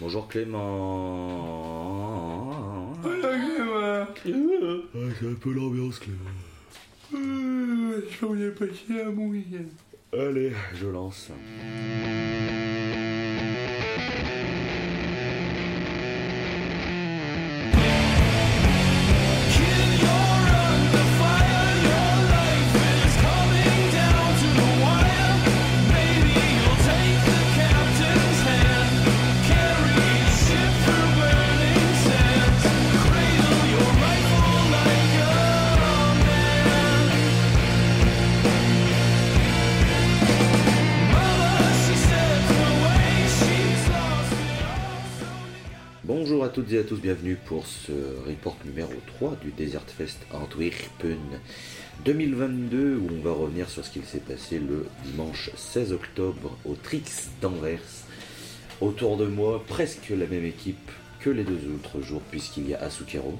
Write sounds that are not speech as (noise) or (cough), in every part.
Bonjour Clément. Ah, c'est un peu l'ambiance Clément. Je voulais passer à mon week-end. Allez, je lance. Toutes et à tous, bienvenue pour ce report numéro 3 du Desert Fest Antwerpen 2022 où on va revenir sur ce qu'il s'est passé le dimanche 16 octobre au Trix d'Anvers. Autour de moi, presque la même équipe que les deux autres jours puisqu'il y a Asukero.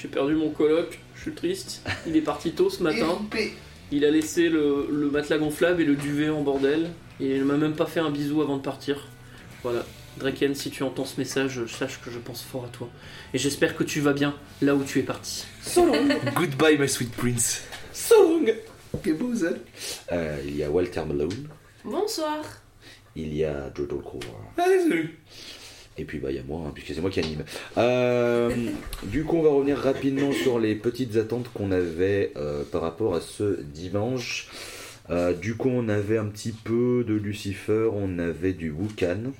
J'ai perdu mon coloc, je suis triste. Il est parti tôt ce matin. (laughs) Il a laissé le, le matelas gonflable et le duvet en bordel. Et il m'a même pas fait un bisou avant de partir. Voilà. Draken, si tu entends ce message, sache que je pense fort à toi. Et j'espère que tu vas bien là où tu es parti. So long Goodbye, my sweet prince. So long Quel beau ça. Euh, il y a Walter Malone, Bonsoir. il y a Joe. Allez, salut. Et puis bah il y a moi, hein, puisque c'est moi qui anime. Euh, du coup on va revenir rapidement sur les petites attentes qu'on avait euh, par rapport à ce dimanche. Euh, du coup on avait un petit peu de Lucifer, on avait du Wukan,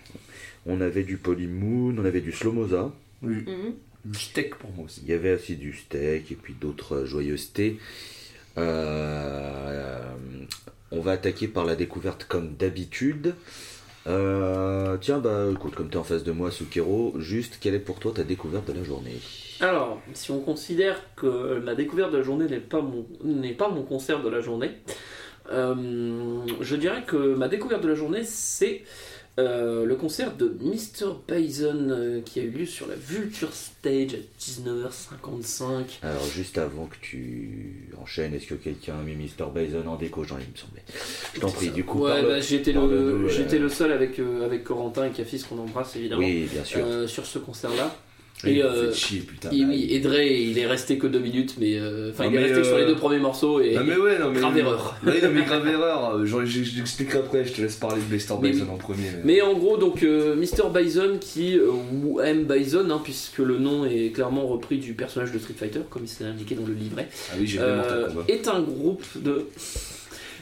on avait du Polymoon, on avait du Slomoza. Oui. Mhm. Du steak pour moi aussi. Il y avait aussi du steak et puis d'autres joyeusetés. Euh, on va attaquer par la découverte comme d'habitude. Euh, tiens, bah écoute, comme tu es en face de moi, Sukero, juste quelle est pour toi ta découverte de la journée? Alors, si on considère que ma découverte de la journée n'est pas mon, n'est pas mon concert de la journée, euh, je dirais que ma découverte de la journée, c'est euh, le concert de Mr. Bison euh, qui a eu lieu sur la Vulture Stage à 19h55. Alors, juste avant que tu enchaînes, est-ce que quelqu'un a mis Mr. Bison en déco J'en ai, il me semblait. Je t'en prie, du coup, Ouais, bah, j'étais le, euh, j'étais le seul avec, euh, avec Corentin et Cafis qu'on embrasse évidemment Oui, bien sûr. sur ce concert-là. Et Et, euh, chier, putain. Et oui, et Dre, il est resté que deux minutes, mais euh, enfin, il est resté que sur les euh, deux premiers morceaux et Non mais ouais, non mais... grave erreur. Non mais grave (laughs) erreur. Euh, Genre, j- J'expliquerai après, je te laisse parler de Mais Bison en premier. Mais en gros, donc euh, Mr. Bison qui, euh, ou M. Bison, hein, puisque le nom est clairement repris du personnage de Street Fighter, comme il s'est indiqué dans le livret, Ah oui, j'ai euh, est un groupe de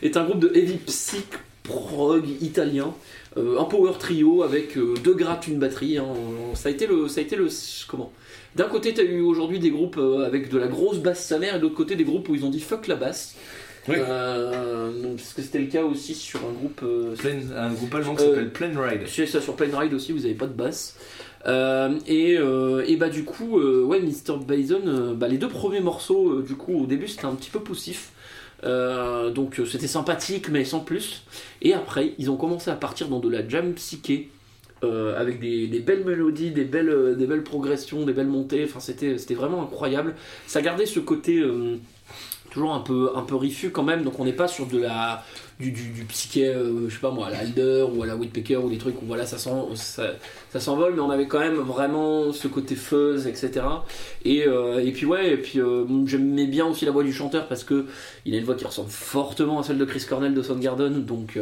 est un groupe de heavy psych prog italien, euh, un power trio avec euh, deux grattes, une batterie. hein. Ça a été le, ça a été le comment? D'un côté, tu as eu aujourd'hui des groupes euh, avec de la grosse basse sa mère, et de l'autre côté, des groupes où ils ont dit fuck la basse. Oui. Euh, parce que c'était le cas aussi sur un groupe euh, Plain- un groupe allemand qui Euh, s'appelle Plain Ride. sais ça sur Plane Ride aussi, vous avez pas de basse. Euh, et, euh, et bah du coup, euh, ouais, Mr. Bison, euh, bah, les deux premiers morceaux, euh, du coup, au début c'était un petit peu poussif. Euh, donc euh, c'était sympathique, mais sans plus. Et après, ils ont commencé à partir dans de la jam psyché. euh, avec des, belles mélodies, des belles, progressions, des belles montées, enfin c'était vraiment incroyable. Ça gardait ce côté toujours un peu, un peu rifu quand même, donc on n'est pas sur de la, du, du, psyché, euh, je sais pas moi, à la Alder ou à la Whitpecker ou des trucs où voilà, ça s'en- ça, ça s'envole, mais on avait quand même vraiment ce côté fuzz, etc. Et, euh, et puis ouais, et puis euh, j'aimais bien aussi la voix du chanteur parce que il a une voix qui ressemble fortement à celle de Chris Cornell de Soundgarden, donc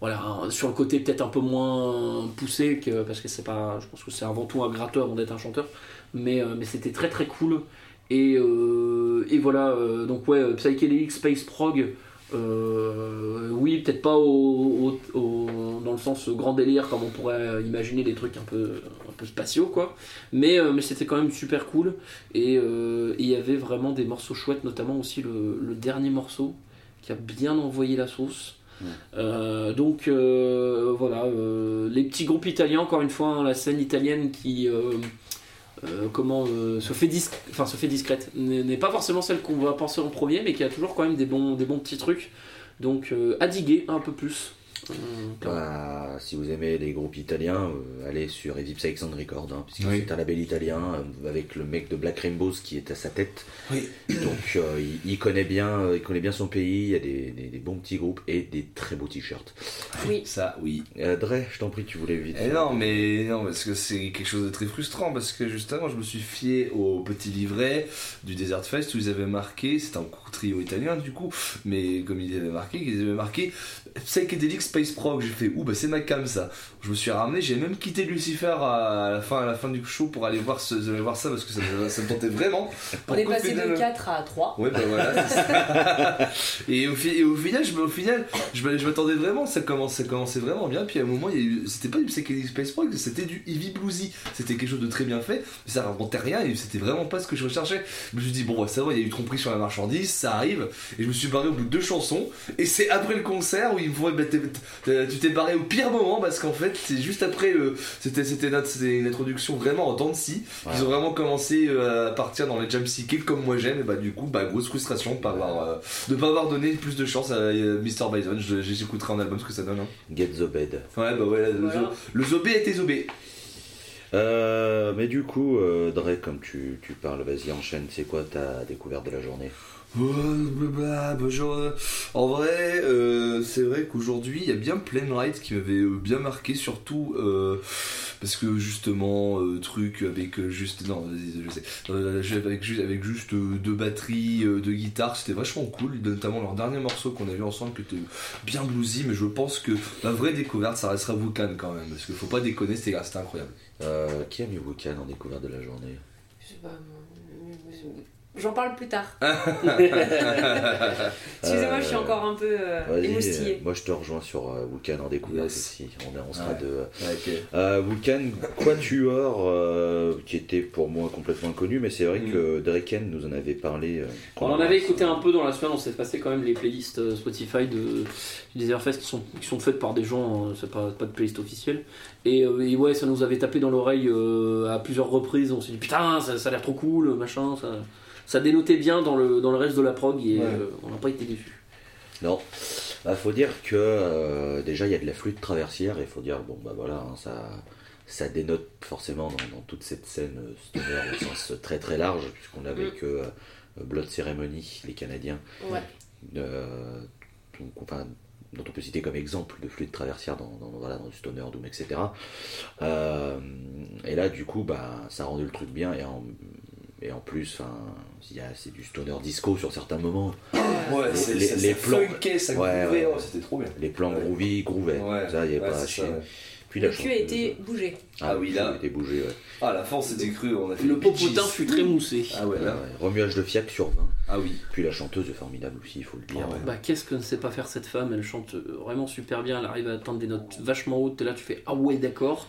voilà, sur le côté peut-être un peu moins poussé, que, parce que c'est pas, je pense que c'est avant tout un gratteur avant d'être un chanteur, mais, mais c'était très très cool. Et, et voilà, donc ouais, Psychedelic Space Prog, euh, oui, peut-être pas au, au- au- dans le sens grand délire comme on pourrait imaginer des trucs un peu, un peu spatiaux, quoi. Mais, euh, mais c'était quand même super cool. Et euh, et il y avait vraiment des morceaux chouettes, notamment aussi le, le dernier morceau qui a bien envoyé la sauce. Donc voilà, les petits groupes italiens, encore une fois, hein, la scène italienne qui euh, euh, comment euh, se se fait discrète, n'est n'est pas forcément celle qu'on va penser en premier, mais qui a toujours quand même des bons des bons petits trucs. Donc euh, à diguer un peu plus. Clairement. Bah, si vous aimez les groupes italiens, euh, allez sur Evip Sound Record, hein, puisque Oui. c'est un label italien euh, avec le mec de Black Rainbows qui est à sa tête. Oui. Donc euh, il, il connaît bien, euh, il connaît bien son pays. Il y a des, des- des bons petits groupes et des très beaux t-shirts. Oui. Ça, oui. Euh, Dre, je t'en prie, tu voulais vite. Eh non, mais non, parce que c'est quelque chose de très frustrant. Parce que justement, je me suis fié au petit livret du Desert Fest où ils avaient marqué, c'était un trio italien du coup, mais comme ils avaient marqué, ils avaient marqué Psychedelic Space Prog. J'ai fait, ouh, bah c'est ma cam ça. Je me suis ramené, j'ai même quitté Lucifer à la fin, à la fin du show pour aller voir, ce, aller voir ça parce que ça, me- ça me tentait vraiment. On est passé de 4 à 3. Ouais, bah voilà. ça. (laughs) et, au, fi- et au final, je, au final, je, m'attendais vraiment, ça commençait, ça commençait vraiment bien. Puis à un moment, c'était pas du Psychedelic Space Prog, c'était du Heavy Bluesy. C'était quelque chose de très bien fait, mais ça racontait rien et c'était vraiment pas ce que je recherchais. Je me suis dit, bon, ça va, il y a eu tromperie sur la marchandise, ça arrive. Et je me suis barré au bout de deux chansons. Et c'est après le concert où ils me font, bah, tu t'es barré au pire moment parce qu'en fait, c'est juste après le. C'était, c'était, notre- c'était une introduction vraiment en temps de scie. Ouais. Ils ont vraiment commencé euh, à partir dans les jam psyché comme moi j'aime. Et bah, du coup, bah, grosse frustration de pas avoir, euh, de pas avoir donné plus de chance à euh, Mr. Bison. Je- J'écouterai en album ce que ça donne. hein. Get the bed. Ouais, bah ouais, le, Voilà. zo- le Zobé a été Zobé. Euh, mais du coup, euh, Dre, comme tu, tu parles, vas-y, enchaîne. C'est quoi ta découverte de la journée? Euh, en vrai, euh, c'est vrai qu'aujourd'hui, il y a bien Plain Ride qui m'avait euh, bien marqué, surtout euh, parce que justement, euh, truc avec juste. Non, je sais. Euh, avec, juste, avec juste deux batteries, deux guitares, c'était vachement cool, notamment leur dernier morceau qu'on a vu ensemble qui était bien bluesy, mais je pense que la vraie découverte, ça restera Vulcan quand même, parce qu'il faut pas déconner, c'était c'était incroyable. euh, Qui a mis Wukan en découverte de la journée? Je sais pas, moi, J'en parle plus tard. (laughs) Excusez-moi, je suis encore un peu euh, euh, moi je te rejoins sur euh, Wukan en découverte Yes. aussi. On, est- on sera Ouais. deux. Ouais, ok. Euh, Wukan Quatuor, euh, qui était pour moi complètement inconnu, mais c'est vrai Mm. que Draken nous en avait parlé. euh, On en avait écouté un peu dans la semaine, on s'est passé quand même les playlists euh, Spotify de, Desertfest qui sont, qui sont faites par des gens, euh, c'est pas, pas de playlist officielle. Et, euh, et ouais, ça nous avait tapé dans l'oreille euh, à plusieurs reprises. On s'est dit putain, ça, ça a l'air trop cool, machin. Ça, ça dénotait bien dans le, dans le reste de la prog et Ouais. euh, on n'a pas été déçus. Non. Bah, faut dire que euh, déjà il y a de la flûte traversière et faut dire bon bah voilà hein, ça ça dénote forcément dans, dans toute cette scène euh, stoner au sens très très large puisqu'on avait Mm. que euh, Blood Ceremony les Canadiens Ouais. euh, donc, enfin, dont on peut citer comme exemple de flûte traversière dans, dans, voilà, dans du stoner doom etc Euh, et là du coup bah ça a rendu le truc bien et en et en plus, y a- c'est du stoner disco sur certains moments. Ouais, Les- les- ça- les ça plans- funkait, ça Ouais, groovait, ouais. oh, c'était trop bien. Les plans groovy groovaient. Ouais, ça, il n'y avait ouais, pas à chier. ça, ouais. Puis Le la cul a été bougé. Ah oui, oui, là. là. était bougé, ouais. Ah, la fin, c'était cru, on a fait Le popotin fut très moussé. Ah ouais, là. ouais. Remuage de fiac sur 20. Ah oui. Puis la chanteuse est formidable aussi, il faut le dire. Ah ouais. Bah, qu'est-ce que ne sait pas faire cette femme? Elle chante euh, vraiment super bien, elle arrive à atteindre des notes vachement hautes. Et là, tu fais Ah ouais, d'accord.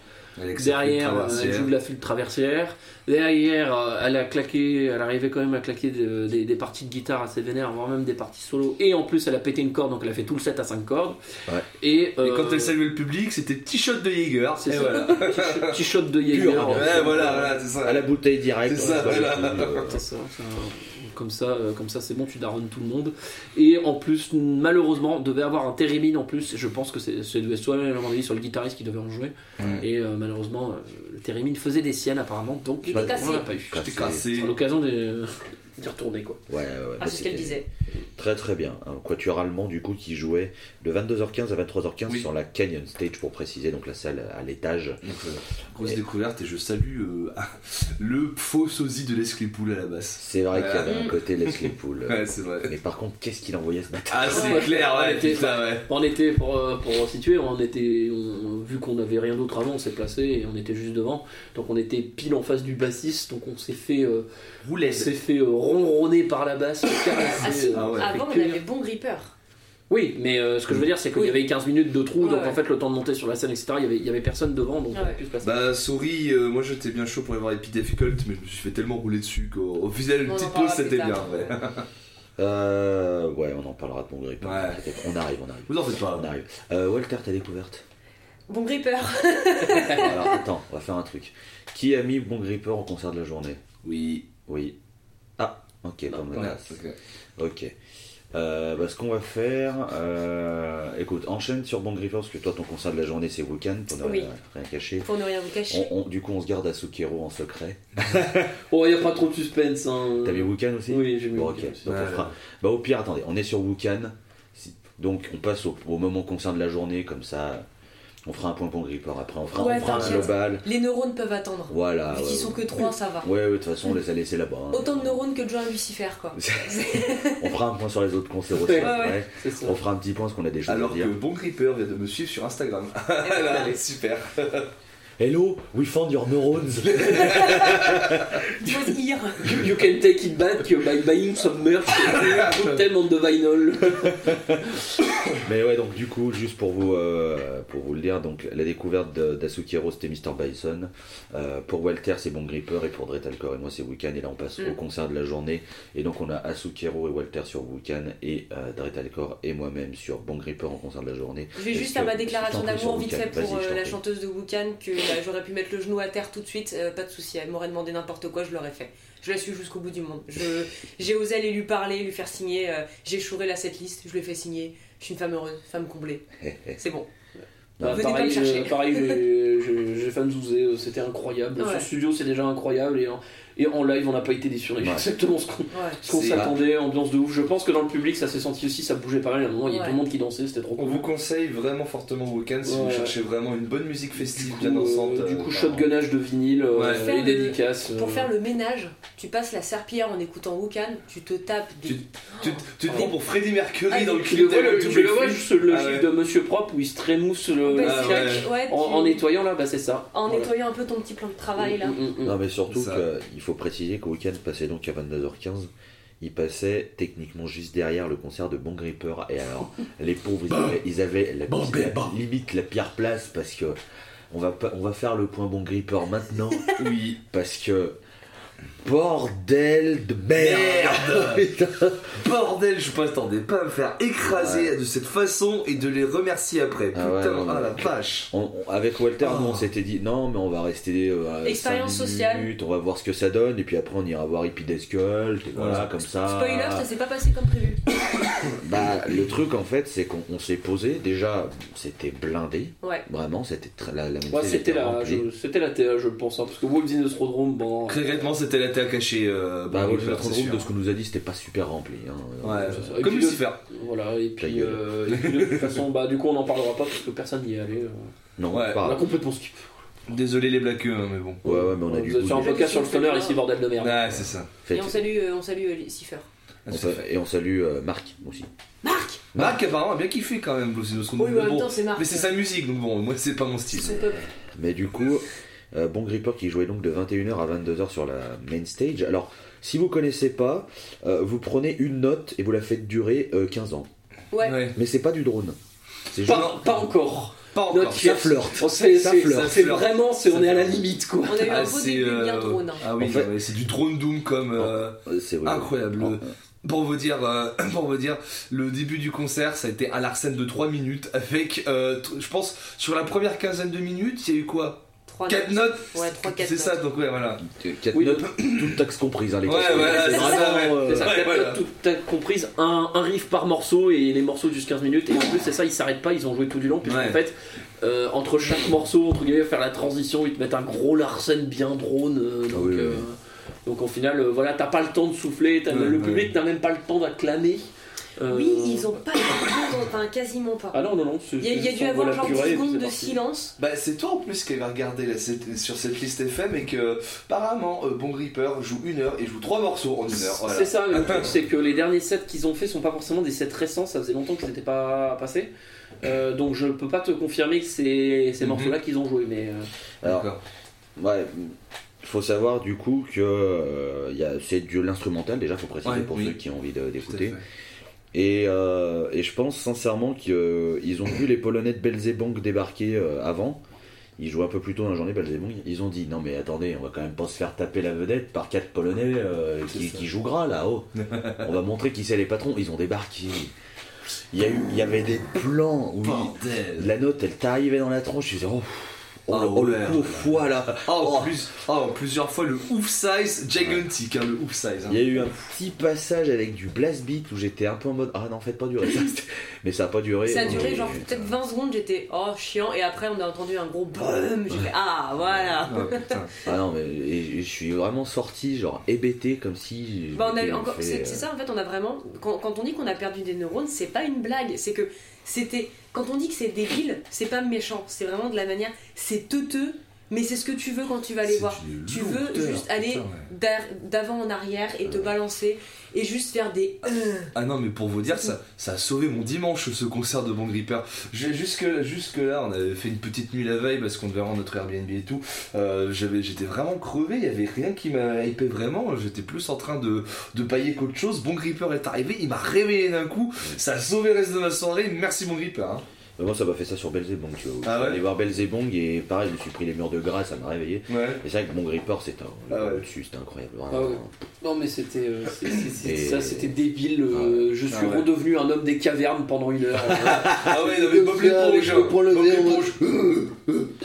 Derrière, euh, elle joue de la flûte traversière. Derrière, euh, elle a claqué, elle arrivait quand même à claquer de- des, des parties de guitare assez vénères, voire même des parties solo. Et en plus, elle a pété une corde, donc elle a fait tout le set à 5 cordes. Ouais. Et, Et euh, quand elle saluait le public, c'était petit shot de Jaeger. C'est ça. voilà. (laughs) petit, shot de Jaeger. Pur, Ouais, voilà, voilà, c'est ça. À la bouteille directe. C'est ça, voilà. Comme ça, euh, comme ça c'est bon, tu daronnes tout le monde. Et en plus, malheureusement, devait avoir un Térémine en plus. Je pense que c'est c'est devait soit sur le guitariste qui devait en jouer. Et euh, malheureusement, euh, le Térémine faisait des siennes apparemment, donc Il on l'a pas eu. Cassé. À l'occasion de- d'y retourner quoi. Ouais, ouais, Ah, mais c'est ce qu'elle disait. Très très bien. Un quatuor allemand du coup qui jouait de 22h15 à 23h15 Oui. sur la Canyon Stage pour préciser, donc la salle à l'étage. Euh, grosse Et- découverte et je salue euh, (laughs) le faux sosie de l'Esclipoul à la basse. C'est vrai qu'il y avait un Mm. côté Leslie Pool. (laughs) Ouais, c'est vrai. Mais par contre, qu'est-ce qu'il envoyait ce bâtard Ah, c'est Ouais. clair, ouais, On était- putain, ouais. On était, pour, euh, pour situer, on était, on- vu qu'on n'avait rien d'autre avant, on s'est placé et on était juste devant. Donc on était pile en face du bassiste, donc on s'est fait, euh, on Roulette. s'est fait ronronner par la basse, Ah si, euh, Ah ouais. avant on avait bon gripper. Oui, mais euh, ce que je veux dire, c'est qu'il Oui. y avait 15 minutes de trou, Ouais, donc ouais. en fait, le temps de monter sur la scène, etc., il y avait, il y avait personne devant, donc Ah on a ouais. pu se passer. Bah, sorry, euh, moi j'étais bien chaud pour aller voir Difficult, mais je me suis fait tellement rouler dessus qu'au au final, une On petite pause c'était bien. (laughs) Euh, ouais, on en parlera de mon grip. Ouais. On arrive, on arrive. Vous en faites pas. On arrive. Euh, Walter, ta découverte? Bon gripper. (laughs) Alors attends, on va faire un truc. Qui a mis Bon Gripper en concert de la journée? Oui. Oui. Ok, Non, pas Ouais, menace. ok. Ok. Euh, bah, ce qu'on va faire, euh, écoute, enchaîne sur Bon parce que toi ton concert de la journée c'est Wukan pour ne Oui. rien, rien cacher. Pour ne rien vous cacher. On- on- du coup on se garde à Sukiro en secret. (laughs) Oh, il n'y a pas trop de suspense. Hein. T'as vu Wukan aussi Oui, j'ai vu Bon, Wukan ok. aussi. Donc, on Ouais, fera- Bah au pire, attendez, on est sur Wukan. Si- Donc on passe au, au moment concert de la journée, comme ça on fera un point Bon Gripper. Après on fera, Ouais, on fera un global. Les neurones peuvent attendre. Voilà. Vu ouais, qu'ils sont que 3, ça va. Ouais, ouais, de toute façon on les a laissés là-bas. hein. Autant de neurones que de gens à Lucifer, quoi. (laughs) on fera un point sur les autres concerts aussi. On fera un petit point parce qu'on a des choses Alors à que dire. Bon Gripper vient de me suivre sur Instagram. (laughs) Là, super. (laughs) Hello, we found your neurons. (laughs) Dire? You, you can take it back by buying some merch. (laughs) Put them on the vinyl. (laughs) Mais ouais, donc du coup, juste pour vous, euh, pour vous le dire, donc la découverte d'Asukiro c'était Mr. Bison. Euh, pour Walter, c'est Bon Gripper. Et pour Dretalcore et moi, c'est Weekend. Et là, on passe Mm. au concert de la journée. Et donc, on a Asukiro et Walter sur Weekend. Et euh, Dretalcore et moi-même sur Bon Gripper en concert de la journée. Je vais juste à ma déclaration d'amour vite Wukan. fait pour euh, la chanteuse de Wukan que j'aurais pu mettre le genou à terre tout de suite, euh, pas de souci, elle m'aurait demandé n'importe quoi, je l'aurais fait. Je la suis jusqu'au bout du monde. Je- J'ai osé aller lui parler, lui faire signer, euh, j'ai chouré la setlist, je lui ai fait signer. Je suis une femme heureuse, femme comblée. (laughs) C'est bon. Bah, Venez pas pareil, me chercher. euh, pareil, j'ai- (laughs) fan Zouzé, c'était incroyable. Ouais. Sur studio, c'est déjà incroyable. Et et en live, on n'a pas été déçus. On a eu Ouais. exactement ce qu'on Ouais. C'est- s'attendait. Ambiance de ouf. Je pense que dans le public, ça s'est senti aussi. Ça bougeait pas mal. À un moment, il y a tout le monde qui dansait. C'était trop On cool. vous conseille vraiment fortement Weekend si vous cherchez vraiment une bonne musique festive bien dansante. euh, du euh, coup, bah, shotgunnage de vinyle euh, Ouais. et Faire le- dédicaces. Pour euh, faire le ménage, tu passes la serpillière en écoutant Wukan, tu te tapes des. Tu, tu, tu te prends pour Freddie Mercury Ah, dans le clip de le, vois juste le Ah gif ouais. de Monsieur Propre où il se trémousse le, Bah, le Ah ouais, en, tu- en nettoyant là, bah c'est ça. en Voilà. nettoyant un peu ton petit plan de travail là. Mm, mm, mm. Non, mais surtout qu'il faut préciser qu'au week-end passait donc à 22h15. Il passait techniquement juste derrière le concert de Bon Gripper. Et alors, (laughs) les pauvres, ils avaient, ils avaient la, Bon, la- bon. limite la pire place parce que on va, on va faire le point Bon Gripper maintenant. (laughs) Oui. Parce que. Bordel de merde! Bordel, je m'attendais pas à me faire écraser de cette façon et de les remercier après. Ah Putain, ouais, non, ah la vache. On- on- avec Walter, nous on Oh. s'était dit non, mais on va rester. Euh, à Expérience cinq sociale. minutes, on va voir ce que ça donne, et puis après on ira voir Hippie Death Cult, et voilà, Ouais. comme ça. Spoiler, ça s'est pas passé comme prévu. (coughs) Bah, le truc en fait, c'est qu'on on s'est posé. Déjà, c'était blindé. Ouais. Vraiment, c'était. La, la Ouais, c'était était la, je- c'était la TA, je pense, hein, parce que Wolves in the Strodrome, bon. Concrètement, c'était la terre cachée. Euh, Bah, Bon notre groupe, de ce qu'on nous a dit, c'était pas super rempli. hein. Ouais, comme Lucifer. Voilà, et Ta puis, gueule. euh, et puis de toute façon, bah, du coup, on n'en parlera pas parce que personne n'y est allé. euh. Non, Ouais. pas On a complètement skip. Désolé les blagueux, hein, mais bon. Ouais, ouais, mais on a du sur un podcast sur le stoner ici, bordel de merde. Ah, c'est ça. Et on salue, euh, on salue Lucifer. Ah. Et on salue Marc aussi. Marc Marc apparemment a bien kiffé quand même. Oui, mais en même temps, c'est Marc. mais c'est sa musique, donc bon, moi c'est pas mon style. Mais du coup, euh, Bon Gripper qui jouait donc de 21h à 22h sur la main stage. Alors, si vous connaissez pas, euh, vous prenez une note et vous la faites durer euh, 15 ans. Ouais. Ouais. Mais c'est pas du drone. C'est juste. Pas, pas encore. Pas encore. Notre Ça flirte. C'est vraiment, on est à la limite quoi. On a eu Ah, un beau c'est, début euh, bien drone. hein. Ah oui, En fait- ouais, c'est du drone doom comme euh, C'est incroyable. Oh. Pour vous dire, euh, (coughs) pour vous dire, le début du concert, ça a été à l'arsène de 3 minutes avec, euh, je pense, sur la première quinzaine de minutes, il y a eu quoi? Trois 4 notes. notes Ouais, trois, quatre C'est ça, notes. donc ouais, voilà. Quatre Oui. notes, toutes taxes comprises, hein, les Ouais, voilà, C'est ça, ouais. euh, ça, Ouais, t'as- voilà. tout- t'as comprise un, un riff par morceau et les morceaux durent 15 minutes. Et en plus, c'est ça, ils s'arrêtent pas, ils ont joué tout du long. Puisqu'en Ouais. fait, euh, entre chaque morceau, entre guillemets, faire la transition, ils te mettent un gros Larsen bien drone. euh, donc, oui, oui. euh, donc au final, euh, voilà, t'as pas le temps de souffler, Ouais, le ouais. public n'a même pas le temps d'acclamer. Euh, Oui, ils ont pas (coughs) enfin quasiment pas. Ah non, non, non. Il y a, y dû avoir genre 10 purée, et puis secondes de silence. Bah, c'est toi en plus qui avait regardé la- cette- sur cette liste FM et que apparemment euh, Bon Gripper joue une heure et joue trois morceaux en une heure. Voilà. C'est ça, le (coughs) truc, c'est que les derniers sets qu'ils ont fait sont pas forcément des sets récents, ça faisait longtemps qu'ils n'étaient pas passés. Euh, donc je peux pas te confirmer que c'est ces Mhm. morceaux-là qu'ils ont joué, mais euh, Alors, ouais, faut savoir du coup que euh, il y a- c'est de l'instrumental déjà, faut préciser Ouais, pour oui. ceux qui ont envie de- Tout à d'écouter. Et, euh, et je pense sincèrement qu'ils ont vu les Polonais de Belzebong débarquer euh, avant. Ils jouaient un peu plus tôt dans la journée, Belzebong. Ils ont dit non mais attendez, on va quand même pas se faire taper la vedette par quatre Polonais euh, qui, jouent gras là-haut. (laughs) on va montrer qui c'est les patrons. Ils ont débarqué. Il y, a eu, il y avait des plans où la note elle t'arrivait dans la tronche. Tu disais oh, Oh, Ah le, oh, le foie là. Ah, en Oh. plus, ah, plusieurs fois le ouf size gigantic, hein, le ouf size. hein. Il y a eu un petit passage avec du blast beat où j'étais un peu en mode ah non faites pas durer ça. (laughs) mais ça a pas duré. Ça a duré genre peut-être 20 secondes, j'étais oh chiant, et après on a entendu un gros boom, j'ai fait ah voilà. Ah. Ah non mais et- et je suis vraiment sorti genre hébété comme si. Bah, on a m'étais eu encore, fait, c'est euh, c'est ça en fait, on a vraiment. Quand, quand on dit qu'on a perdu des neurones, c'est pas une blague, c'est que c'était. Quand on dit que c'est débile, c'est pas méchant, c'est vraiment de la manière. C'est teuteux, mais c'est ce que tu veux quand tu vas aller C'est voir. Tu veux juste aller ouais. d'avant en arrière et te balancer et juste faire des. euh. Ah non, mais pour vous dire, ça, ça a sauvé mon dimanche ce concert de Bon Gripper. Jusque, jusque là, on avait fait une petite nuit la veille parce qu'on devait rendre notre Airbnb et tout. Euh, j'avais- J'étais vraiment crevé, il y avait rien qui m'a hypé vraiment. J'étais plus en train de, de pailler qu'autre chose. Bon Gripper est arrivé, il m'a réveillé d'un coup. Ça a sauvé le reste de ma soirée. Merci Bon Gripper. hein. Mais moi ça m'a fait ça sur Belzebong tu vois. Ah ouais Aller voir Belzebong et pareil je me suis pris les murs de gras ça m'a réveillé. Ouais. Et c'est vrai que mon gripper c'était Ah ouais. dessus c'était incroyable. Ah. Non mais c'était euh, Et- ça c'était débile. euh, je suis Ah ouais. redevenu un homme des cavernes pendant une heure. (laughs) Ah ouais, non, mais Bob l'éponge. hein. Pour le verre, l'éponge.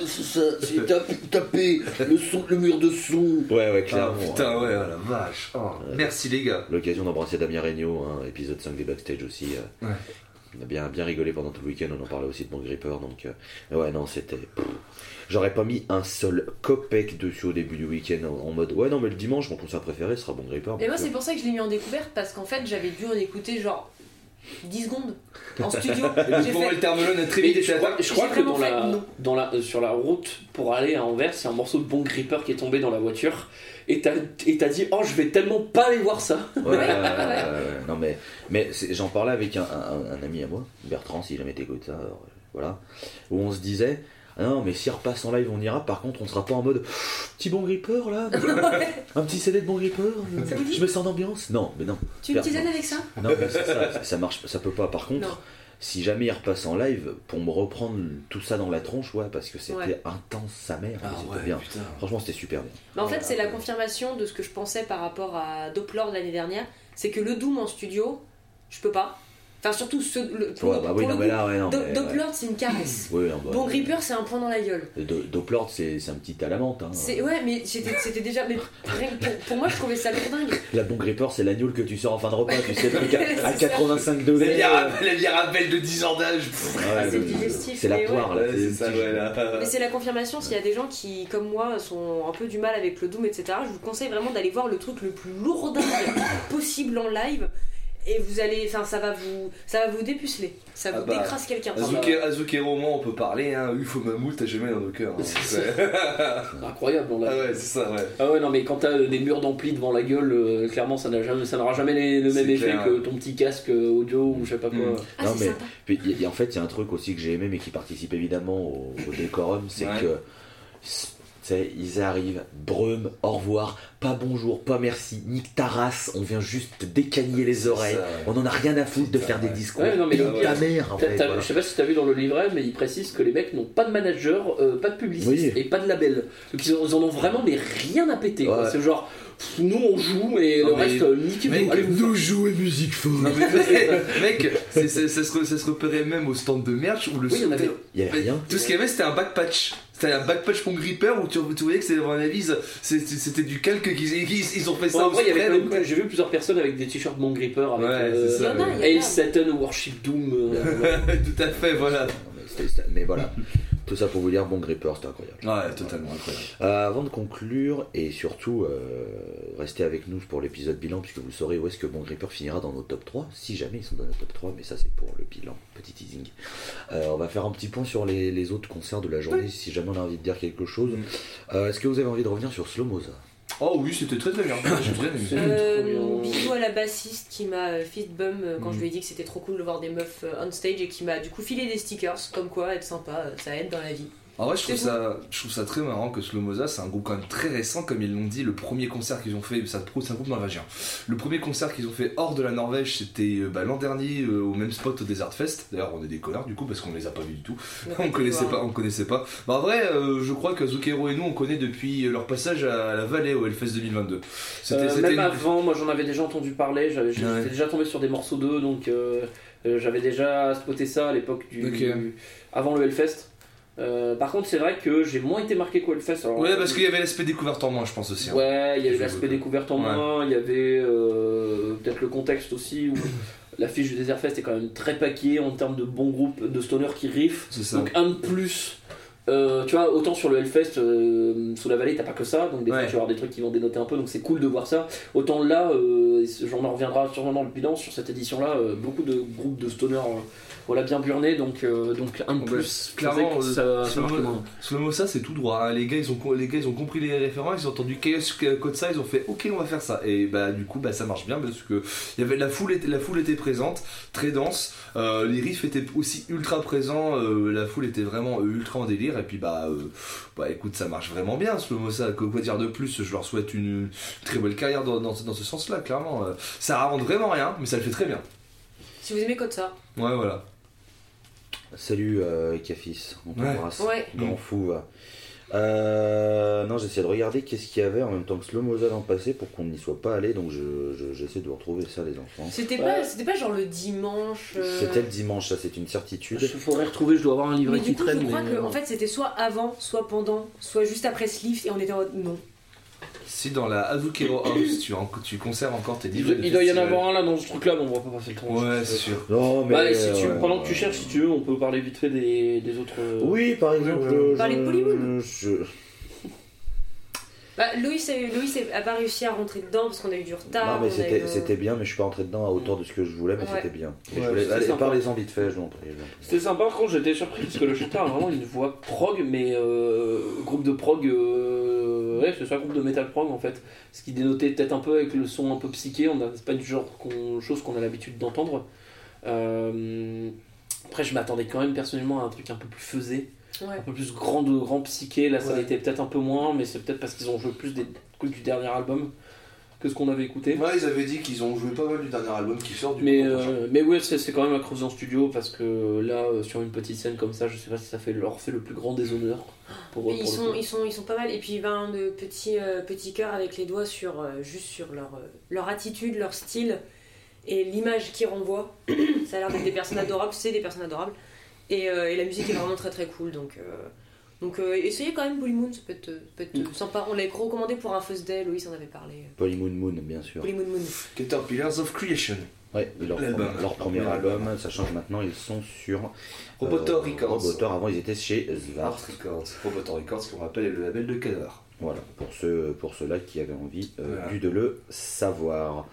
C'est ça, c'est (laughs) tape- taper le, son, le mur de son. Ouais ouais Ah, clairement. putain, ouais, oh la vache. Oh, merci les gars. L'occasion d'embrasser Damien Regnault, hein, épisode 5 des backstage aussi. euh. On a bien, bien rigolé pendant tout le week-end, on en parlait aussi de mon gripper, donc euh, ouais non c'était... J'aurais pas mis un seul copec dessus au début du week-end en, en mode ouais non mais le dimanche mon concert préféré sera bon gripper. Et moi, c'est pour ça que je l'ai mis en découverte parce qu'en fait, j'avais dû en écouter genre 10 secondes (laughs) en studio. J'ai fait. le a très vite je crois, je que dans fait la, non. dans la, euh, sur la route pour aller à Anvers, il y a un morceau de Bon Gripper qui est tombé dans la voiture. Et t'as et t'as dit, oh, je vais tellement pas aller voir ça. Ouais, (laughs) (laughs) non mais, mais j'en parlais avec un, un- un ami à moi, Bertrand, si jamais t'écoutes ça, alors, voilà, où on se disait, non mais s'il repasse en live on ira, par contre on sera pas en mode petit bon gripper là, (laughs) un petit CD de bon gripper, Ça vous dit je me sens d'ambiance. Non, mais non, Tu me tisane avec ça? Non mais c'est ça, ça, ça marche, ça peut pas. Par contre, Non. si jamais il repasse en live, pour me reprendre tout ça dans la tronche, ouais, parce que c'était Ouais. intense sa mère, Ah ouais, bien. putain. Franchement c'était super bien. Mais en fait, c'est la confirmation de ce que je pensais par rapport à Doppler l'année dernière. C'est que le Doom en studio, je peux pas. Enfin, surtout ce. Le, pour Ouais, bah oui, non mais là, ouais, non. Do- mais, Doppler, c'est une caresse. Oui, non, bah, Bon ouais. Gripper, c'est un point dans la gueule. Do- Doppler, c'est un petit à la menthe. Hein. Ouais, mais c'était déjà. Mais rien que pour, pour moi, je trouvais ça lourdingue. La bon gripper, c'est l'agneau que tu sors en fin de repas, tu sais, le (laughs) truc à, à C'est ça. 85 La degrés. la à belle de 10 ans d'âge. Ouais, c'est le- digestif, C'est la poire, là. Ouais, c'est ça, petit- ouais, là. Mais c'est la confirmation s'il y a des gens qui, comme moi, sont un peu du mal avec le Doom, etc. Je vous conseille vraiment d'aller voir le truc le plus lourdingue possible en live. Et vous allez, enfin, ça va vous, ça va vous dépuceler, ça Ah vous bah, décrasse quelqu'un. Azuke, Azuke Roman, on peut parler, hein. UFO Mammouth, t'as jamais dans nos cœurs. hein. (laughs) C'est. (laughs) Incroyable, on l'a Ah ouais, c'est ça, ouais. Ah ouais, non, mais quand t'as euh, des murs d'ampli devant la gueule, euh, clairement, ça n'a jamais, ça n'aura jamais les- le C'est même effet clair. que ton petit casque euh, audio ou je sais pas quoi. Mm. Ah, Non, c'est mais- sympa. Puis, il y a- en fait, il y a un truc aussi que j'ai aimé, mais qui participe évidemment au, au décorum, c'est Ouais. que. Tu sais, ils arrivent, brume, au revoir, pas bonjour, pas merci, nique ta race, on vient juste te décagner les oreilles. ça. On en a rien à foutre de faire des discours. Ouais, non, mais le- ta mère, en fait. voilà. Je sais pas si t'as vu dans le livret, mais il précise que les mecs n'ont pas de manager, euh, pas de publiciste Oui. et pas de label. Donc ils, en- ils ont vraiment mais rien à péter. Ouais. C'est genre, nous on joue et le reste, euh, niquez-vous. mec, allez vous Nous jouer musique fort. Non, mais (laughs) mec, ça, se, re- ça se repérait même au stand de merch où le Oui, il y en avait. Il y avait rien. Tout ce qu'il y avait, c'était un back patch. C'était un back patch pour gripper où tu, tu voyais que c'était, à mon avis, c'était du calque qu'ils qu'ils- ils ont fait ça J'ai vu plusieurs personnes avec des t-shirts Mon Gripper avec Ouais, euh. Hail Satan Worship Doom. euh, (laughs) Tout à fait, voilà. Mais voilà, tout ça pour vous dire, bon gripper, c'était incroyable. Ouais, totalement incroyable. Euh, avant de conclure, et surtout, euh, restez avec nous pour l'épisode bilan, puisque vous saurez où est-ce que Bon Gripper finira dans nos top 3, si jamais ils sont dans nos top 3, mais ça c'est pour le bilan, petit teasing. Euh, on va faire un petit point sur les, les autres concerts de la journée, si jamais on a envie de dire quelque chose. Mm. Euh, est-ce que vous avez envie de revenir sur Slow Moza Oh oui, c'était très très bien. (laughs) J'ai bien aimé. C'est Euh, bisous à la bassiste qui m'a fist bum euh, quand Mm. je lui ai dit que c'était trop cool de voir des meufs euh, on stage et qui m'a du coup filé des stickers comme quoi être sympa euh, ça aide dans la vie. En vrai, je trouve, C'est ça, je trouve ça très marrant que Slomoza, c'est un groupe quand même très récent, comme ils l'ont dit. Le premier concert qu'ils ont fait, ça prouve, c'est un groupe norvégien. Le premier concert qu'ils ont fait hors de la Norvège, c'était euh, bah, l'an dernier euh, au même spot au Desert Fest. D'ailleurs, on est des connards du coup parce qu'on les a pas vus du tout. On (laughs) connaissait pas, on connaissait pas. Bah, en vrai, euh, je crois que Zucchero et nous, on connaît depuis leur passage à la vallée au Hellfest 2022. C'était Euh, c'était même une- avant, moi j'en avais déjà entendu parler, j'avais- j'étais Ouais. déjà tombé sur des morceaux d'eux, donc j'avais déjà spoté ça à l'époque du, Ok. du- avant le Hellfest. Euh, par contre, c'est vrai que j'ai moins été marqué qu'au Hellfest. Alors, Ouais, parce qu'il y avait l'aspect découverte en moins, je pense aussi. hein. Ouais, il y avait l'aspect découverte en Ouais. moins, il y avait euh, peut-être le contexte aussi où (coughs) l'affiche du Desert Fest est quand même très paquée en termes de bons groupes de stoners qui riffent. Donc un de plus. Euh, tu vois, autant sur le Hellfest, euh, sous la vallée, t'as pas que ça, donc des fois tu vas avoir des trucs qui vont dénoter un peu, donc c'est cool de voir ça. Autant là, euh, j'en en reviendra sûrement dans le bilan, sur cette édition-là, euh, beaucoup de groupes de stoners, voilà, bien burnés, donc, donc un de Ouais, plus. clairement, ça, ça Slow marquait moins. Mo, ça c'est tout droit. hein. Les, gars, ils ont, les gars, ils ont compris les références, ils ont entendu Chaos Code ça, ils ont fait OK, on va faire ça. Et bah, du coup, bah, ça marche bien parce que y avait, la, foule était, la foule était présente, très dense. les riffs étaient aussi ultra présents. la foule était vraiment ultra en délire. Et puis, bah, euh, bah écoute, ça marche vraiment bien. Slow Mo, ça, quoi dire de plus? Je leur souhaite une très belle carrière dans, dans, dans ce sens-là, clairement. Euh, Ça invente vraiment rien, mais ça le fait très bien. Si vous aimez Code ça. Ouais, voilà. Salut euh, Cafis, on t'embrasse. Ouais. Grand fou. Euh, non, j'essaie de regarder qu'est-ce qu'il y avait en même temps que Slow Moza l'an passé pour qu'on n'y soit pas allé, donc je- je- j'essaie de retrouver ça, les enfants. C'était Ouais. pas, c'était pas genre le dimanche. euh, C'était le dimanche, ça c'est une certitude. Il faudrait retrouver, je dois avoir un livret Mais qui du coup, traîne. je crois mais, que euh, en fait, c'était soit avant, soit pendant, soit juste après ce livre, et on était en mode non. Si dans la Azukero House, tu, en- tu conserves encore tes livres. il doit y en avoir un là dans ce truc-là, mais on va pas passer le temps. Ouais, c'est sûr. Non, mais. Bah, et si tu, euh, pendant que tu cherches, si tu veux, on peut parler vite fait des, des autres. euh, Oui, par exemple, je- Parler de Polymoon. je- Bah, Loïs est- a pas réussi à rentrer dedans parce qu'on a eu du retard. Non, mais eu, c'était bien, mais je suis pas rentré dedans à hauteur de ce que je voulais, mais Ouais. c'était bien. Et Ouais, je voulais... c'était Allez, sympa. parlez-en vite fait, je vous. C'était sympa, par contre j'étais surpris parce que le chanteur a vraiment une voix prog, mais euh, groupe de prog, euh, ouais c'est ça, groupe de metal prog en fait. Ce qui dénotait peut-être un peu avec le son un peu psyché, on a- c'est pas du genre qu'on- chose qu'on a l'habitude d'entendre. Euh, après je m'attendais quand même personnellement à un truc un peu plus faisé, Ouais. un peu plus grand, de, grand psyché, là ça Ouais. l'était peut-être un peu moins, mais c'est peut-être parce qu'ils ont joué plus des trucs du dernier album que ce qu'on avait écouté. Ouais, ils avaient dit qu'ils ont joué pas mal du dernier album qui sort du Mais, coup, euh, mais ouais, c'est c'est quand même à creuser en studio parce que là, euh, sur une petite scène comme ça, je sais pas si ça fait, leur fait le plus grand des honneurs. Pour, Mais pour ils sont, ils, sont, ils sont pas mal. Et puis, ben, de petits, euh, petits cœurs avec les doigts sur, euh, juste sur leur, euh, leur attitude, leur style et l'image qu'ils renvoient. (clears throat) ça a l'air d'être des personnes adorables, c'est des personnes adorables. Et, euh, et la musique est vraiment très très cool. Donc, euh, donc euh, essayez quand même Polymoon, ça peut être, peut être Mm. sympa. On l'avait recommandé pour un First Day, Loïs en avait parlé. Polymoon Moon, bien sûr. Polymoon Moon. Caterpillars of Creation. Ouais, leur, leur premier album, album. sachant que maintenant ils sont sur Robotor euh, Records. Robotor, avant ils étaient chez Art Svart. Records. Robotor Records, qui on rappelle est le label de Cadavre. Voilà, pour ceux, pour ceux-là qui avaient envie euh, Voilà. du de le savoir.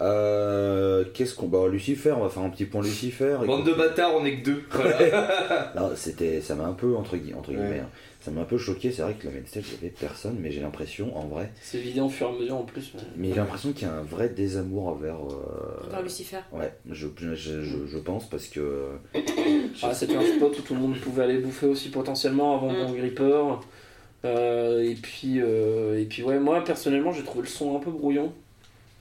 Euh, Qu'est-ce qu'on. Bah, Lucifer, on va faire un petit point Lucifer. Bande de bâtards, on est que deux. Voilà. (laughs) là, c'était, ça m'a un peu, entre, gui- entre Ouais. guillemets, hein, ça m'a un peu choqué. C'est vrai que le main stage, il n'y avait personne, mais j'ai l'impression, en vrai, C'est évident au fur et à mesure en plus. mais- mais j'ai l'impression qu'il y a un vrai désamour envers. euh, Par Lucifer. Ouais, je, je, je, je pense parce que. Ah, C'était un spot où tout le monde pouvait aller bouffer aussi potentiellement avant Mm. mon gripper. Euh, et puis, euh, et puis ouais, moi personnellement j'ai trouvé le son un peu brouillon.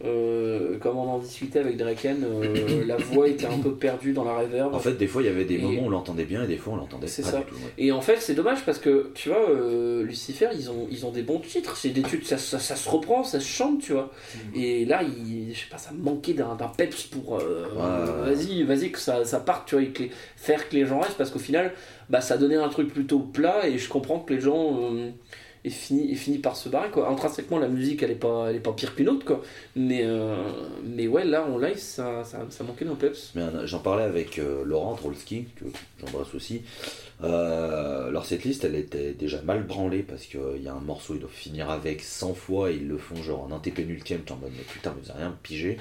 Euh, comme on en discutait avec Draken, euh, la voix était un peu perdue dans la reverb. En fait, des fois, il y avait des Et- moments où on l'entendait bien et des fois, on l'entendait C'est pas ça. du tout. ouais. Et en fait, c'est dommage parce que, tu vois, euh, Lucifer, ils ont, ils ont des bons titres. C'est des titres, ça, ça, ça se reprend, ça se chante, tu vois. Et là, il, je sais pas, ça manquait d'un peps pour. Vas-y, vas-y, que ça, ça parte, tu vois, et que les- faire que les gens restent parce qu'au final, bah, ça donnait un truc plutôt plat et je comprends que les gens. Euh, aient fini, aient fini par se barrer quoi. Intrinsèquement la musique elle est pas, elle est pas pire qu'une autre quoi. Mais, euh, mais ouais là en live ça, ça, ça manquait d'un peps. Mais euh, j'en parlais avec euh, Laurent Trolski, que j'embrasse aussi. Euh, leur setlist, elle était déjà mal branlée parce qu'il y a un morceau, ils doivent finir avec 100 fois et ils le font genre en antépénultième. T'es en mode, mais putain, vous avez rien pigé.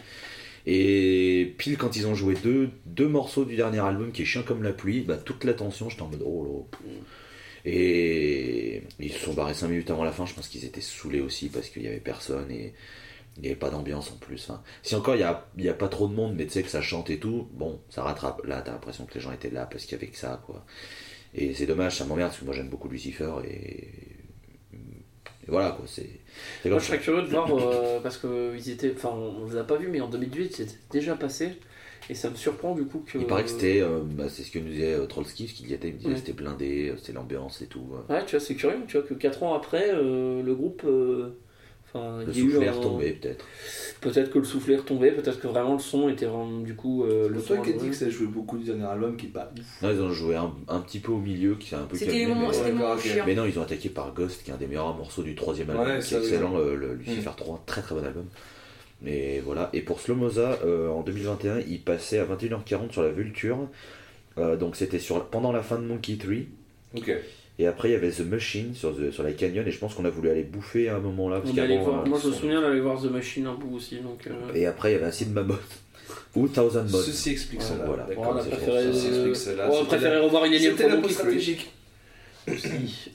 Et pile quand ils ont joué deux, deux morceaux du dernier album qui est chiant comme la pluie, bah, toute l'attention, j'étais en mode oh là. Et ils se sont barrés 5 minutes avant la fin, je pense qu'ils étaient saoulés aussi parce qu'il y avait personne et il n'y avait pas d'ambiance en plus. Enfin, si encore il n'y a, a pas trop de monde, mais tu sais que ça chante et tout, bon, ça rattrape. Là, t'as l'impression que les gens étaient là parce qu'il y avait que ça, quoi. Et c'est dommage, ça m'emmerde parce que moi j'aime beaucoup Lucifer et. et voilà, quoi, c'est. Moi je serais curieux de voir (laughs) euh, parce que ils étaient, enfin on les a pas vus mais en 2018 c'était déjà passé et ça me surprend du coup que. Il paraît que c'était. euh, bah, c'est ce que nous disait euh, Trollski, parce qu'il y était, il me disait Ouais. c'était blindé, euh, c'était l'ambiance et tout. Ouais tu vois c'est curieux tu vois que 4 ans après euh, le groupe, Enfin, Le il y a eu souffle est un- retombé peut-être. Peut-être que le soufflet est retombé, peut-être que vraiment le son était vraiment du coup euh, le toi son qui dit que ça jouait beaucoup du dernier album qui est pas ouf. Non, ils ont joué un, un petit peu au milieu, qui s'est un peu C'était calmé, mais- Ouais. Mais non, ils ont attaqué par Ghost, qui est un des meilleurs morceaux du troisième album, Ouais, qui est excellent, le, le Lucifer 3, très très bon album. Et voilà, et pour Slomoza, euh, en 2021, il passait à 21h40 sur la Vulture, Euh, donc c'était sur, pendant la fin de Monkey 3, Ok. Et après il y avait The Machine sur, The- sur la Canyon, et je pense qu'on a voulu aller bouffer à un moment là. Parce On allait voir- euh, moi je me souviens d'aller voir The Machine un bout aussi, donc... euh, Et après il y avait Acid Mammoth, ou Thousand Mods. Ceci explique cela. voilà. On a préféré, pour ça. Ceci euh, explique cela. on a C'était préféré la- revoir une énième Free. stratégique. aussi.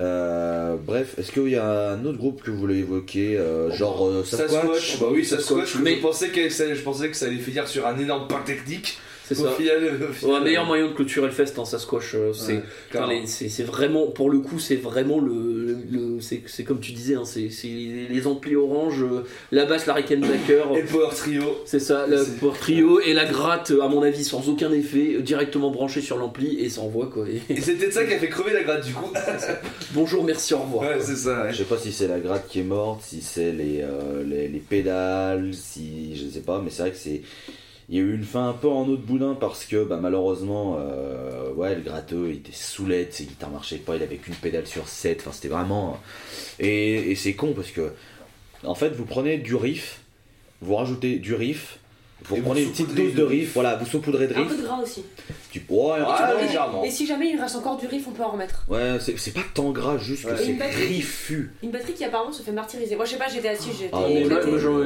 Euh, bref, est-ce qu'il y a un autre groupe que vous voulez évoquer, euh, genre euh, Sasquatch Bah oui, Sasquatch. Mais- Je pensais que ça, je pensais que ça allait finir sur un énorme pain technique. C'est ça. final, au final, Ouais, meilleur moyen de clôturer le fest en Sasquatch, euh, c'est Ouais, vraiment, pour le coup, c'est vraiment le. le- c'est c'est comme tu disais, hein, c'est les, les amplis orange, euh, la basse, la Rickenbacker, Et le Power Trio. c'est ça, le power trio et la gratte, à mon avis, sans aucun effet, euh, directement branchée sur l'ampli et ça envoie quoi. Et- Et c'est peut-être ça qui a fait crever la gratte du coup. Bonjour, merci, au revoir. Ouais, c'est ça. ouais. Je sais pas si c'est la gratte qui est morte, si c'est les, euh, les, les pédales, si je sais pas, mais c'est vrai que c'est. Il y a eu une fin un peu en eau de boudin parce que bah, malheureusement, euh, ouais, le gratteux il était sous LED, ses guitares marchaient pas, il avait qu'une pédale sur 7, enfin c'était vraiment. Et c'est con parce que, en fait, vous prenez du riff, vous rajoutez du riff, vous Et vous prenez une petite dose de riff, voilà, vous saupoudrez de Un peu riff, de gras aussi. tu. Ouais, Ah, Et- légèrement. Et si jamais il reste encore du riff, on peut en remettre. ouais c'est c'est pas tant gras, juste que Ouais. c'est une batterie. riffu. Une batterie qui apparemment se fait martyriser. Moi je sais pas, j'étais assis, j'étais Ah, Mais,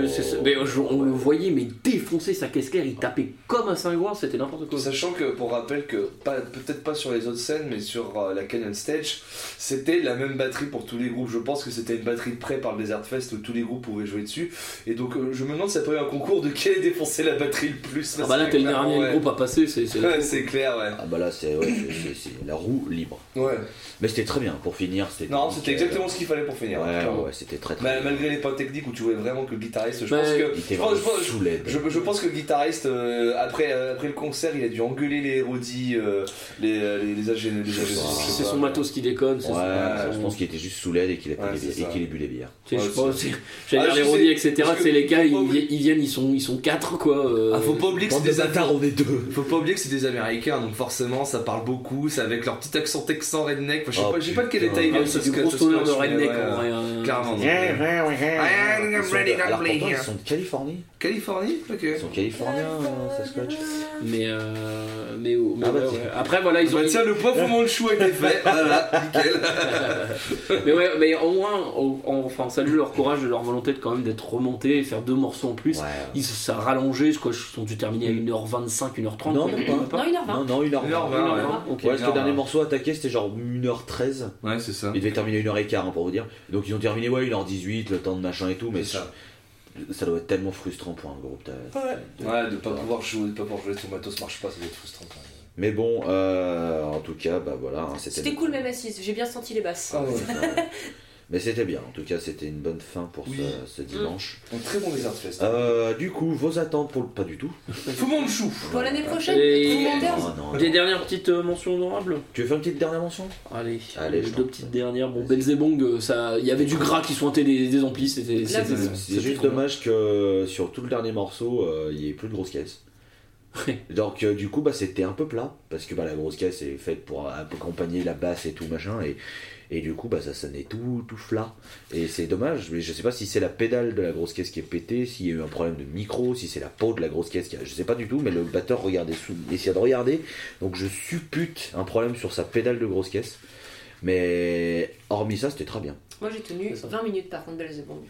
c'est on le voyait, mais défoncer sa caisse claire, il tapait comme un cingouin, c'était n'importe quoi. Sachant que pour rappel que peut-être pas sur les autres scènes mais sur euh, la Canyon Stage c'était la même batterie pour tous les groupes je pense que c'était une batterie de prêt par le Desert Fest où tous les groupes pouvaient jouer dessus et donc euh, je me demande si ça peut avoir un concours de quel est défoncé la batterie le plus Ah bah là, t'es le dernier ouais. groupe à passer, c'est. c'est- Ouais, c'est clair ouais Ah bah là c'est ouais, c'est- c'est- c'est la roue libre. ouais Mais c'était très bien pour finir. non c'était exactement ce qu'il fallait pour finir Ouais, clairement. ouais, c'était très très Ma- bien. malgré les points techniques où tu voyais vraiment que le guitariste je Mais pense que Il était je pense- vraiment je pense- sous LED. Je, je pense que le guitariste, euh, après, euh, après le concert, il a dû engueuler les Roddy, euh, les, euh, les, les. Les sais C'est son matos qui déconne. c'est Ouais, je pense qu'il était juste sous LED et qu'il a, Ouais, c'est bu des bières. Je Ouais, c'est- c'est- J'allais Ah, dire les rodis, etc. C'est les gars, ils, viennent, ils sont, ils sont quatre quoi. euh, Ah, faut pas oublier que c'est des on est deux. Faut pas oublier que c'est des Américains, donc forcément ça parle beaucoup, c'est avec leur petit accent texan redneck. Enfin, je sais Oh, pas, pas de quel état ils ah, viennent. c'est ce du gros de redneck en vrai. Ils I'm sont ready de- to alors play pourtant, here. ils sont de Californie. Californie Ok. Ils sont californiens, euh, Sasquatch. Mais, euh, mais, mais Ah bah, ouais, tiens. ouais. après voilà ils ont Bah, tiens, le fondant le chou a été fait. Voilà, nickel. (laughs) mais ouais mais au moins enfin salut leur courage et leur volonté de quand même d'être remontés et faire deux morceaux en plus Ouais. ils ça a rallongé quoi ils sont dû terminer à 1h25 1h30 Non, même pas. Non, 1h20. Non, non, 1h20. 1h20, ouais. ok Ouais, parce que Non, le dernier morceau attaqué c'était genre 1h13. Ouais, c'est ça. Il devait terminer 1h15 hein, pour vous dire. Donc ils ont terminé ouais 1h18, le temps de machin et tout, mais ça. ça doit être tellement frustrant pour un groupe. t'as- de- Ouais, de pas pouvoir jouer, de pas pouvoir jouer, ton matos marche pas, ça doit être frustrant quand même. Mais bon, euh, en tout cas, bah voilà, hein, c'était. C'était cool même assise, j'ai bien senti les basses. Ah ouais. (laughs) Mais c'était bien, en tout cas, c'était une bonne fin pour Oui. ce, ce dimanche. Donc très bon Desert Fest. Euh, du coup, vos attentes pour le. Pas du tout. (laughs) Fumons le chou. Pour l'année prochaine, Et- Commanders. Non, non, des non. dernières petites euh, mentions honorables? Tu veux faire une petite dernière mention? Allez, Allez, deux petites dernières bon Belzebong euh, ça il y avait du gras qui sointait des, des amplis c'était. C'est juste bien. dommage que sur tout le dernier morceau, euh, il n'y ait plus de grosse caisse. (laughs) Donc euh, du coup, bah, c'était un peu plat, parce que bah, la grosse caisse est faite pour accompagner la basse et tout machin, et, et du coup, bah, ça sonnait tout, tout flat. Et c'est dommage, mais je sais pas si c'est la pédale de la grosse caisse qui est pétée, s'il y a eu un problème de micro, si c'est la peau de la grosse caisse qui a... Je sais pas du tout, mais le batteur regardait sous... essayait de regarder, donc je suppute un problème sur sa pédale de grosse caisse. Mais hormis ça, c'était très bien. Moi j'ai tenu C'est ça. 20 minutes par contre Belzebong.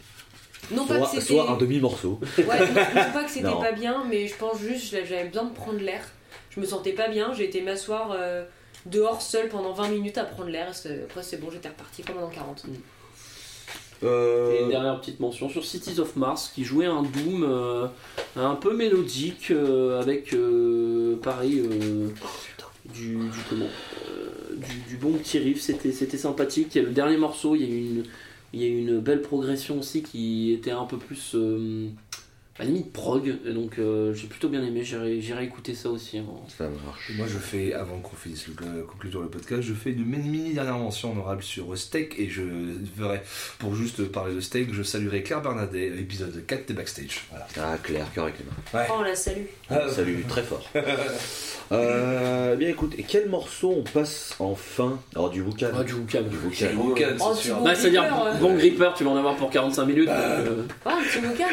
Non pas Soit, que c'était. soit un demi-morceau. Ouais, non, non pas que c'était pas bien, mais je pense juste que j'avais besoin de prendre l'air. Je me sentais pas bien, j'ai été m'asseoir euh, dehors seule pendant 20 minutes à prendre l'air. Après c'est bon, j'étais reparti comme dans 40. Euh, Et une dernière petite mention sur Cities of Mars qui jouait un Doom euh, un peu mélodique euh, avec euh, pareil euh, du, du comment euh, du, du bon petit riff c'était sympathique. Il y a le dernier morceau, il y a eu une il y a eu une belle progression aussi qui était un peu plus euh, à la limite prog, donc euh, j'ai plutôt bien aimé, j'irai j'irai écouter ça aussi. hein. Ça marche. Moi, je fais, avant qu'on finisse le euh, conclure le podcast, je fais une mini, dernière mention honorable sur Steak et je ferai, pour juste parler de Steak, je saluerai Claire Bernadet, épisode 4 des Backstage. Voilà. Ah, Claire, cœur avec les mains. Oh, on la salue. Ah, Salut, très fort. (laughs) Euh, bien écoute, et quel morceau on passe enfin? Alors du Wukan. Ah, du Wukan. Du Wukan. Oh, c'est sûr. Bon Bah, c'est-à-dire, gripper, euh. bon gripper, tu vas en avoir pour 45 minutes. donc, euh, Ah, un petit boucan,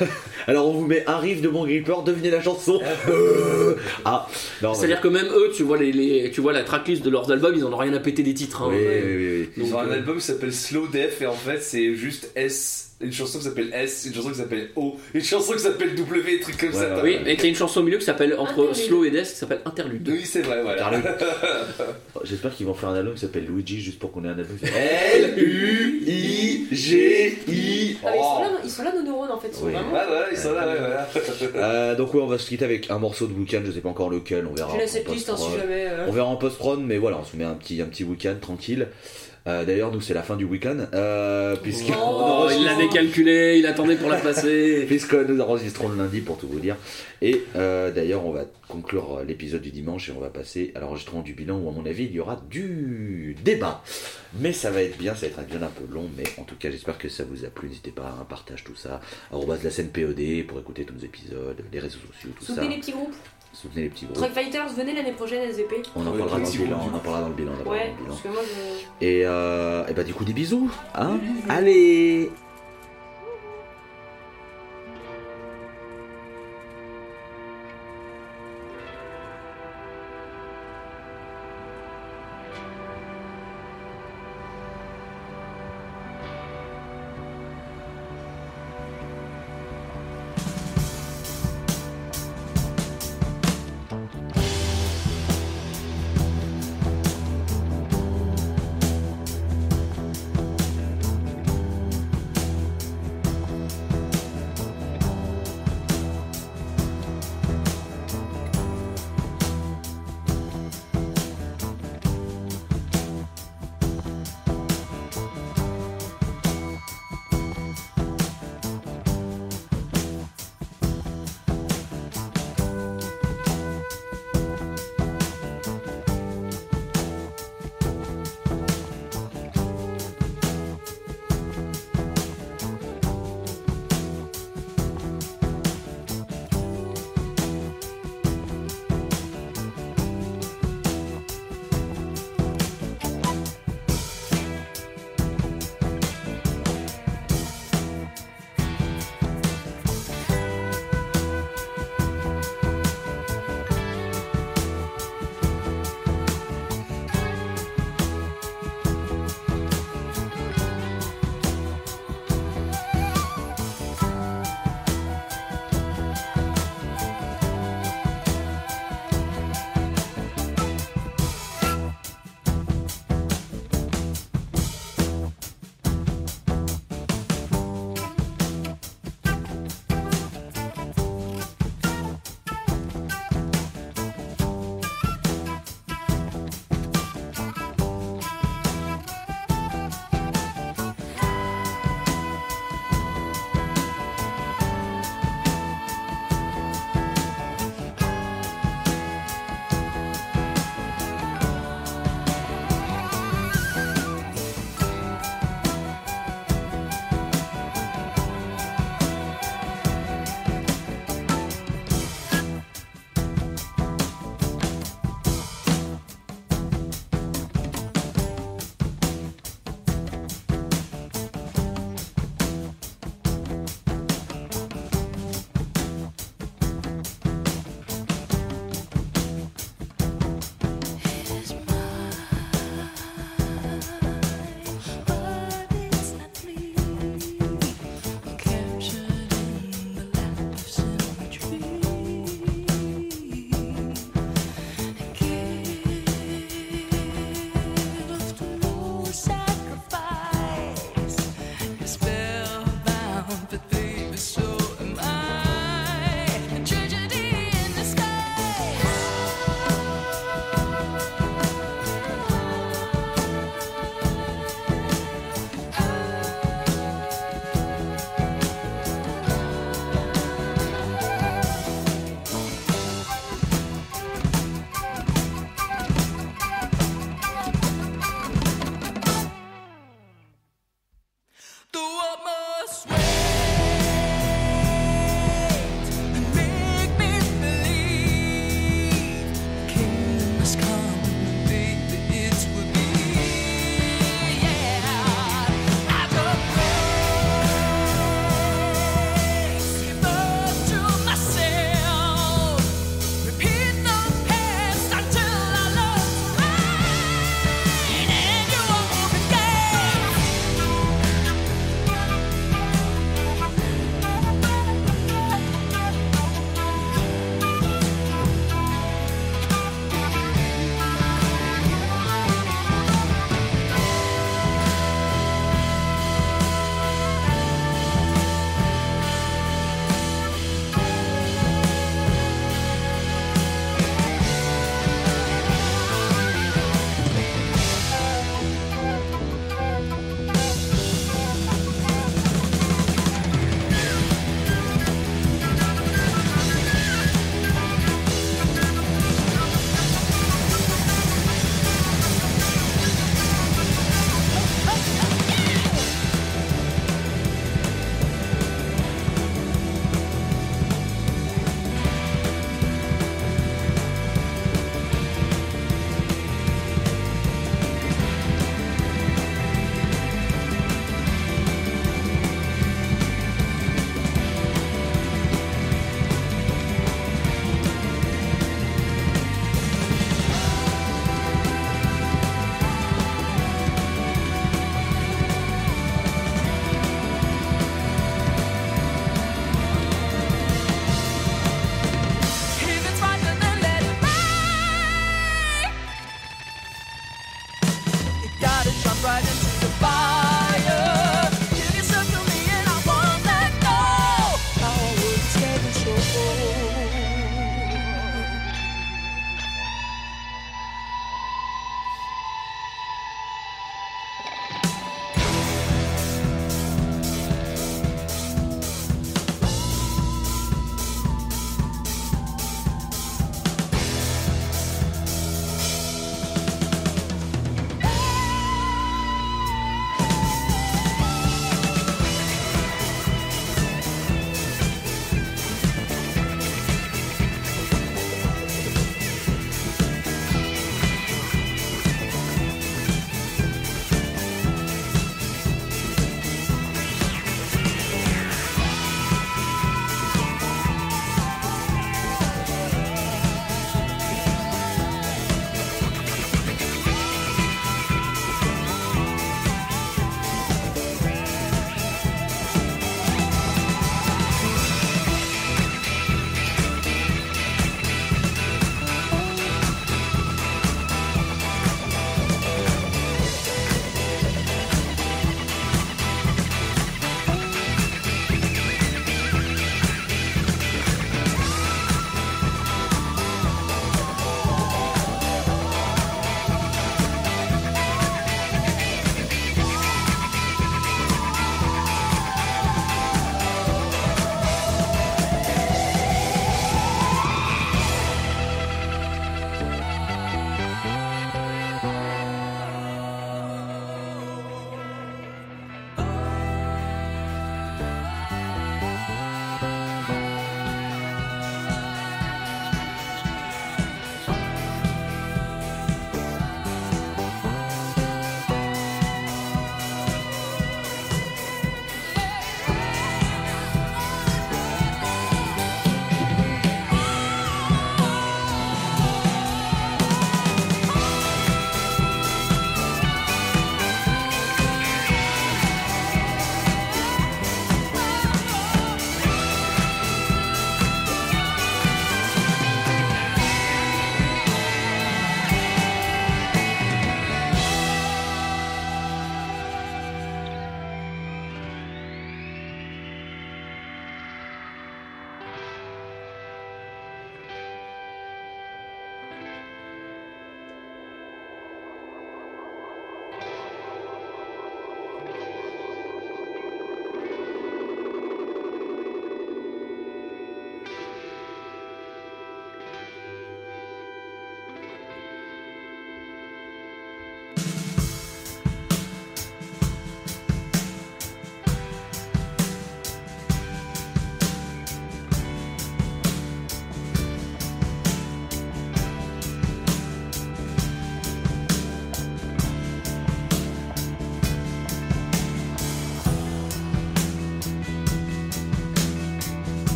hein. (laughs) Alors on vous met un riff de Bon Gripper, devinez la chanson. Euh, (laughs) ah, non. C'est-à-dire que même eux, tu vois, les, les- tu vois la tracklist de leurs albums, ils en ont rien à péter des titres. hein. Oui, oui, oui, oui. Ils ont un euh, album qui s'appelle Slow Def et en fait c'est juste S, une chanson qui s'appelle S, une chanson qui s'appelle O, une chanson qui s'appelle W, des trucs comme Ouais, ça. ouais, Oui, et qu'il y a une chanson au milieu qui s'appelle entre Interlude. Slow et Death qui s'appelle Interlude. Oui, c'est vrai, voilà. Interlude. (laughs) J'espère qu'ils vont faire un album qui s'appelle Luigi juste pour qu'on ait un album. qui s'appelle L-U-I-G-I. Ah, mais ils, sont là, ils sont là, nos neurones, en fait. Ils sont Oui. vraiment. Ouais, voilà, ils sont là, ouais, voilà. (laughs) Euh, donc oui, on va se quitter avec un morceau de Wukan, je sais pas encore lequel, on verra. J'ai en la cette liste, hein, si jamais. euh. On verra en post-prod, mais voilà, on se met un petit, un petit week-end tranquille. Euh, D'ailleurs, nous, c'est la fin du week-end, euh, puisque Oh, enregistre- il l'avait calculé, il attendait pour la passer. (laughs) puisque nous enregistrons le lundi pour tout vous dire. Et euh, d'ailleurs, on va conclure euh, l'épisode du dimanche et on va passer à l'enregistrement du bilan où, à mon avis, il y aura du débat. Mais ça va être bien, ça va être un bien un peu long, mais en tout cas, j'espère que ça vous a plu. N'hésitez pas à un partage tout ça. arrobase la scène POD pour écouter tous nos épisodes, les réseaux sociaux, tout Soutenez ça. les petits groupes. Soutenez les petits groupes. Truck Fighters, venez l'année prochaine, SVP. On en Ouais, parlera dans le bilan, on en parlera dans le bilan. Ouais, dans le bilan. parce que moi je. Et, euh, et bah du coup des bisous, hein Allez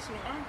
什么啊？